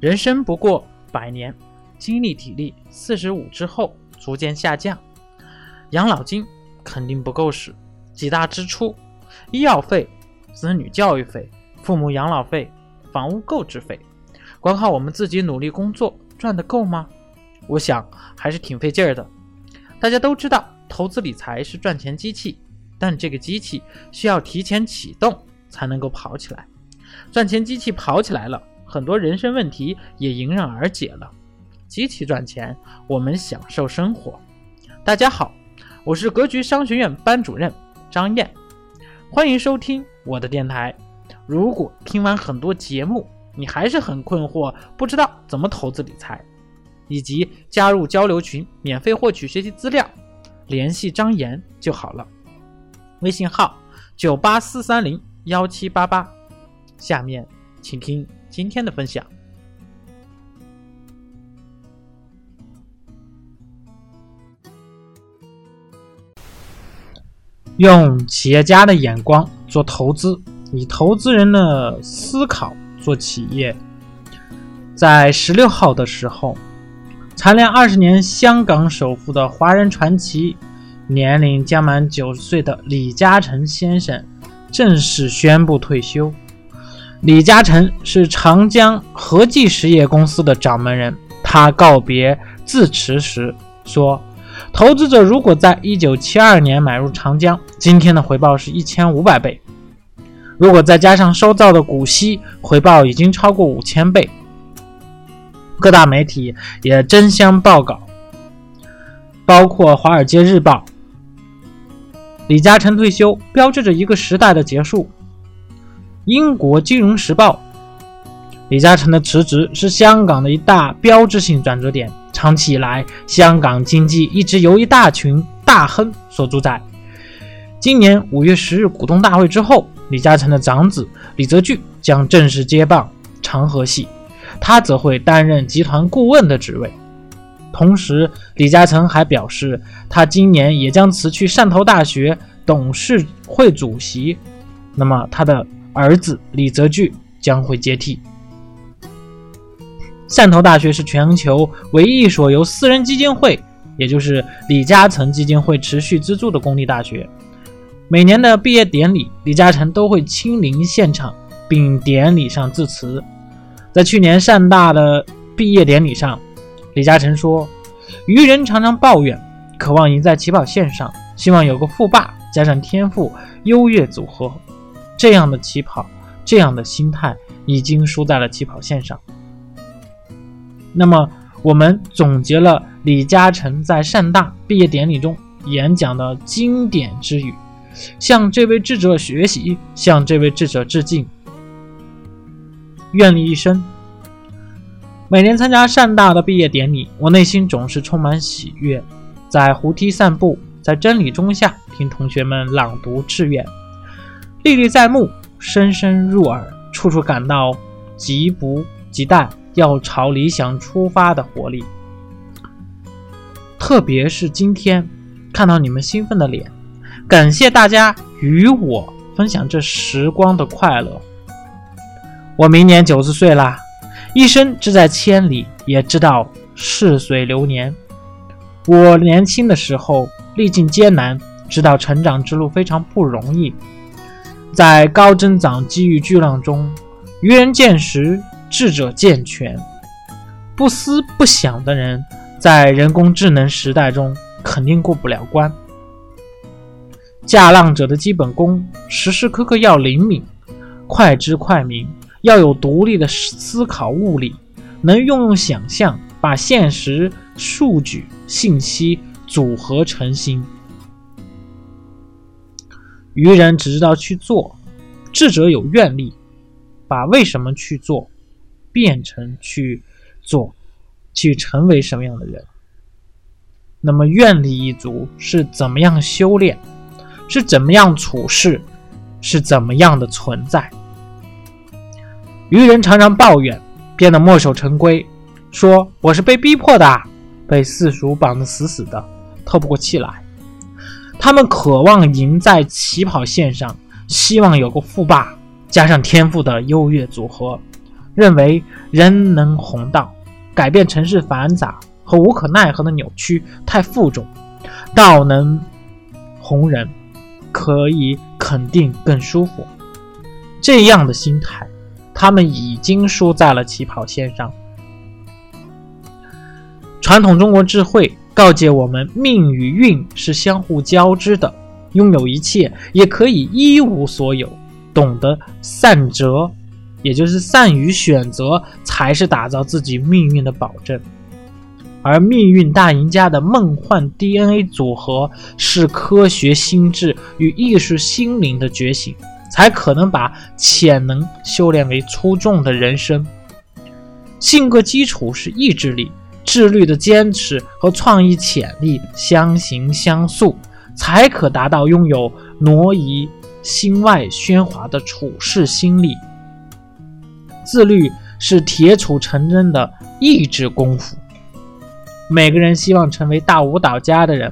人生不过百年，精力体力四十五之后逐渐下降，养老金肯定不够使，几大支出：医药费、子女教育费、父母养老费、房屋购置费，光靠我们自己努力工作赚得够吗？我想还是挺费劲儿的。大家都知道，投资理财是赚钱机器，但这个机器需要提前启动才能够跑起来。赚钱机器跑起来了。很多人生问题也迎刃而解了。机器赚钱，我们享受生活。大家好，我是格局商学院班主任张燕，欢迎收听我的电台。如果听完很多节目，你还是很困惑，不知道怎么投资理财，以及加入交流群免费获取学习资料，联系张岩就好了。微信号九八四三零幺七八八。下面请听。今天的分享，用企业家的眼光做投资，以投资人的思考做企业。在十六号的时候，蝉联二十年香港首富的华人传奇，年龄将满九十岁的李嘉诚先生正式宣布退休。李嘉诚是长江和记实业公司的掌门人。他告别自持时说：“投资者如果在一九七二年买入长江，今天的回报是一千五百倍。如果再加上收到的股息，回报已经超过五千倍。”各大媒体也争相报道，包括《华尔街日报》。李嘉诚退休，标志着一个时代的结束。英国金融时报，李嘉诚的辞职是香港的一大标志性转折点。长期以来，香港经济一直由一大群大亨所主宰。今年五月十日股东大会之后，李嘉诚的长子李泽钜将正式接棒长和系，他则会担任集团顾问的职位。同时，李嘉诚还表示，他今年也将辞去汕头大学董事会主席。那么，他的。儿子李泽钜将会接替。汕头大学是全球唯一一所由私人基金会，也就是李嘉诚基金会持续资助的公立大学。每年的毕业典礼，李嘉诚都会亲临现场，并典礼上致辞。在去年汕大的毕业典礼上，李嘉诚说：“愚人常常抱怨，渴望赢在起跑线上，希望有个富爸加上天赋优越组合。”这样的起跑，这样的心态已经输在了起跑线上。那么，我们总结了李嘉诚在汕大毕业典礼中演讲的经典之语，向这位智者学习，向这位智者致敬，愿力一生。每年参加汕大的毕业典礼，我内心总是充满喜悦，在湖堤散步，在真理中下听同学们朗读志愿。历历在目，深深入耳，处处感到急不及待要朝理想出发的活力。特别是今天看到你们兴奋的脸，感谢大家与我分享这时光的快乐。我明年九十岁啦，一生志在千里，也知道似水流年。我年轻的时候历尽艰难，知道成长之路非常不容易。在高增长机遇巨浪中，愚人见时，智者见全。不思不想的人，在人工智能时代中肯定过不了关。驾浪者的基本功，时时刻刻要灵敏、快知快明，要有独立的思考悟力，能运用想象，把现实、数据、信息组合成型。愚人只知道去做，智者有愿力，把为什么去做变成去做，去成为什么样的人。那么愿力一族是怎么样修炼，是怎么样处事，是怎么样的存在？愚人常常抱怨，变得墨守成规，说我是被逼迫的，被世俗绑得死死的，透不过气来。他们渴望赢在起跑线上，希望有个富爸加上天赋的优越组合，认为人能弘道，改变城市繁杂和无可奈何的扭曲太负重，道能红人，可以肯定更舒服。这样的心态，他们已经输在了起跑线上。传统中国智慧告诫我们：命与运是相互交织的，拥有一切也可以一无所有。懂得善择，也就是善于选择，才是打造自己命运的保证。而命运大赢家的梦幻 DNA 组合，是科学心智与艺术心灵的觉醒。才可能把潜能修炼为出众的人生。性格基础是意志力、自律的坚持和创意潜力相形相塑，才可达到拥有挪移心外喧哗的处事心力。自律是铁杵成针的意志功夫。每个人希望成为大舞蹈家的人，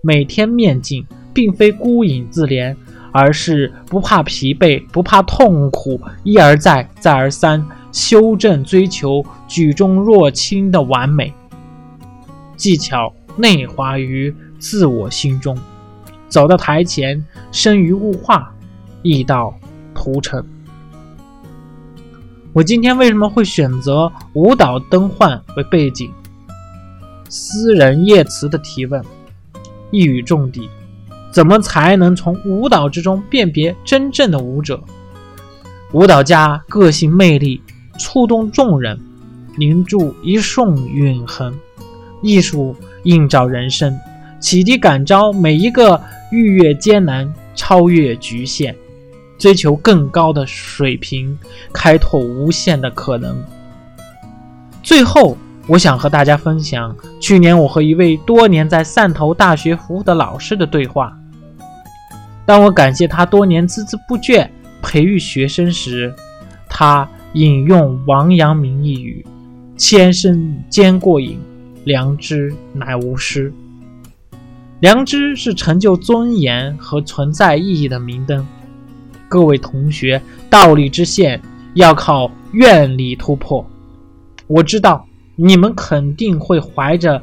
每天面镜，并非孤影自怜。而是不怕疲惫，不怕痛苦，一而再，再而三修正，追求举重若轻的完美。技巧内化于自我心中，走到台前，生于物化，意到图成。我今天为什么会选择舞蹈灯幻为背景？私人叶慈的提问，一语中的。怎么才能从舞蹈之中辨别真正的舞者？舞蹈家个性魅力触动众人，凝铸一瞬永恒。艺术映照人生，启迪感召每一个逾越艰难、超越局限、追求更高的水平、开拓无限的可能。最后，我想和大家分享去年我和一位多年在汕头大学服务的老师的对话。当我感谢他多年孜孜不倦培育学生时，他引用王阳明一语：“千生兼过瘾，良知乃无师。”良知是成就尊严和存在意义的明灯。各位同学，道理之限要靠愿力突破。我知道你们肯定会怀着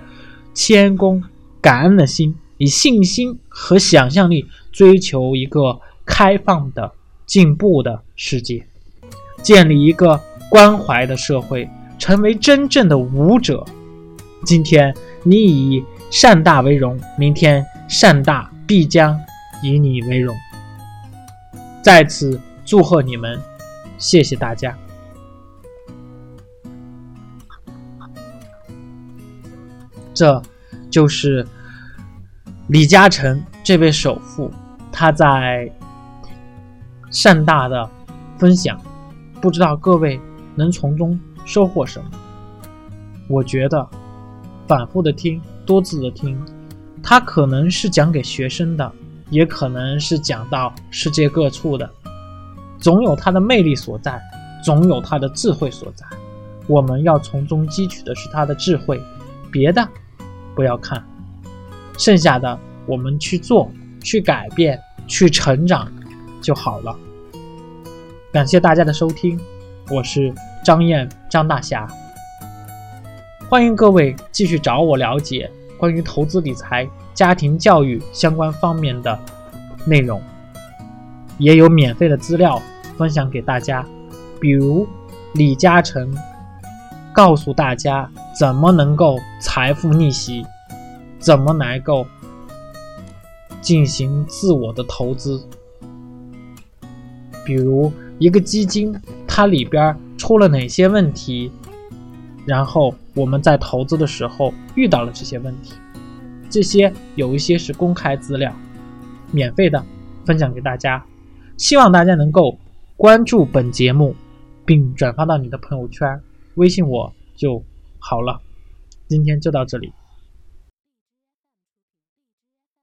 谦恭、感恩的心。以信心和想象力追求一个开放的、进步的世界，建立一个关怀的社会，成为真正的舞者。今天你以善大为荣，明天善大必将以你为荣。在此祝贺你们，谢谢大家。这就是。李嘉诚这位首富，他在善大的分享，不知道各位能从中收获什么？我觉得反复的听，多次的听，它可能是讲给学生的，也可能是讲到世界各处的，总有它的魅力所在，总有它的智慧所在。我们要从中汲取的是它的智慧，别的不要看。剩下的我们去做、去改变、去成长就好了。感谢大家的收听，我是张燕张大侠。欢迎各位继续找我了解关于投资理财、家庭教育相关方面的内容，也有免费的资料分享给大家，比如李嘉诚告诉大家怎么能够财富逆袭。怎么能够进行自我的投资？比如一个基金，它里边出了哪些问题，然后我们在投资的时候遇到了这些问题，这些有一些是公开资料，免费的分享给大家，希望大家能够关注本节目，并转发到你的朋友圈、微信我就好了。今天就到这里。